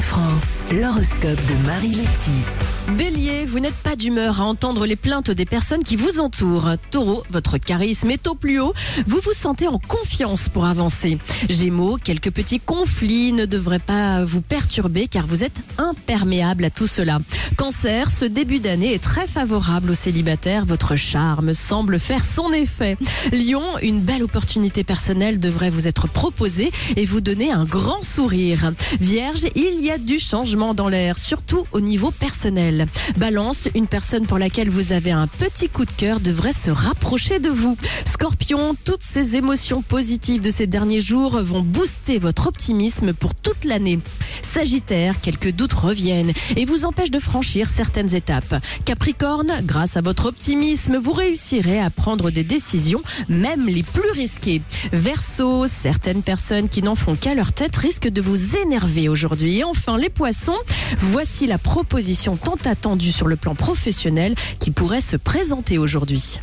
France, l'horoscope de Marie Letty. Bélier, vous n'êtes pas d'humeur à entendre les plaintes des personnes qui vous entourent. Taureau, votre charisme est au plus haut. Vous vous sentez en confiance pour avancer. Gémeaux, quelques petits conflits ne devraient pas vous perturber car vous êtes imperméable à tout cela. Cancer, ce début d'année est très favorable aux célibataires. Votre charme semble faire son effet. Lion, une belle opportunité personnelle devrait vous être proposée et vous donner un grand sourire. Vierge, il y a du changement dans l'air, surtout au niveau personnel. Balance, une personne pour laquelle vous avez un petit coup de cœur devrait se rapprocher de vous. Scorpion, toutes ces émotions positives de ces derniers jours vont booster votre optimisme pour toute l'année. Sagittaire, quelques doutes reviennent et vous empêchent de certaines étapes. Capricorne, grâce à votre optimisme, vous réussirez à prendre des décisions, même les plus risquées. Verseau, certaines personnes qui n'en font qu'à leur tête risquent de vous énerver aujourd'hui. Et enfin, les poissons, voici la proposition tant attendue sur le plan professionnel qui pourrait se présenter aujourd'hui.